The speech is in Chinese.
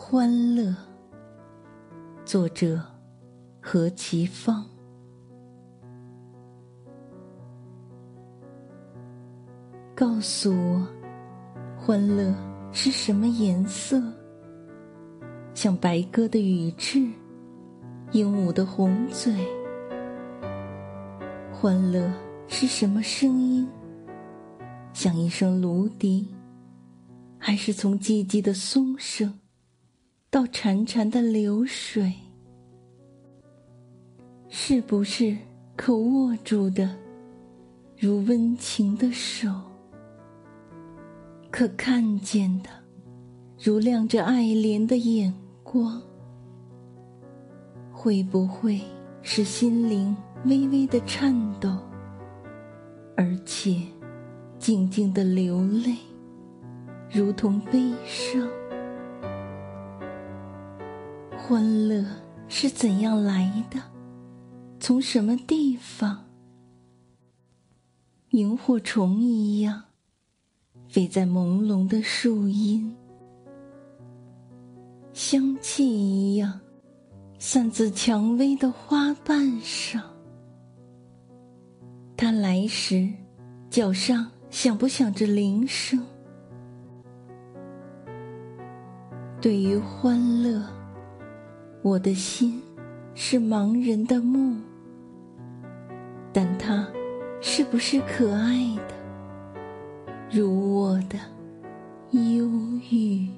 欢乐。作者：何其芳。告诉我，欢乐是什么颜色？像白鸽的羽翅，鹦鹉的红嘴。欢乐是什么声音？像一声芦笛，还是从寂寂的松声到潺潺的流水？是不是可握住的，如温情的手？可看见的，如亮着爱怜的眼光？会不会是心灵？微微的颤抖，而且静静的流泪，如同悲伤。欢乐是怎样来的？从什么地方？萤火虫一样，飞在朦胧的树荫；香气一样，散自蔷薇的花瓣上。他来时，脚上响不响着铃声？对于欢乐，我的心是盲人的目，但它是不是可爱的，如我的忧郁？